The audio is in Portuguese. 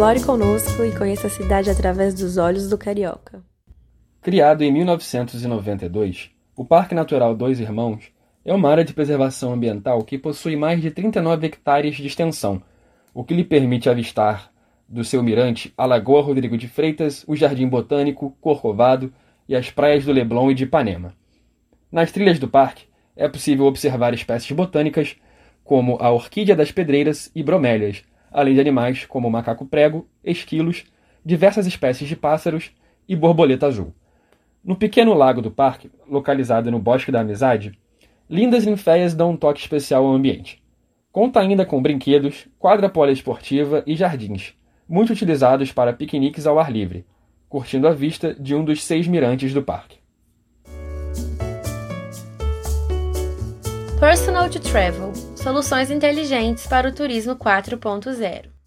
Explore conosco e conheça a cidade através dos olhos do carioca. Criado em 1992, o Parque Natural Dois Irmãos é uma área de preservação ambiental que possui mais de 39 hectares de extensão, o que lhe permite avistar do seu mirante a Lagoa Rodrigo de Freitas, o Jardim Botânico, Corcovado e as praias do Leblon e de Ipanema. Nas trilhas do parque é possível observar espécies botânicas como a orquídea das pedreiras e bromélias, além de animais como o macaco prego, esquilos, diversas espécies de pássaros e borboleta azul. No pequeno lago do parque, localizado no Bosque da Amizade, lindas ninféias dão um toque especial ao ambiente. Conta ainda com brinquedos, quadra poliesportiva e jardins, muito utilizados para piqueniques ao ar livre, curtindo a vista de um dos seis mirantes do parque. Personal to Travel Soluções inteligentes para o turismo 4.0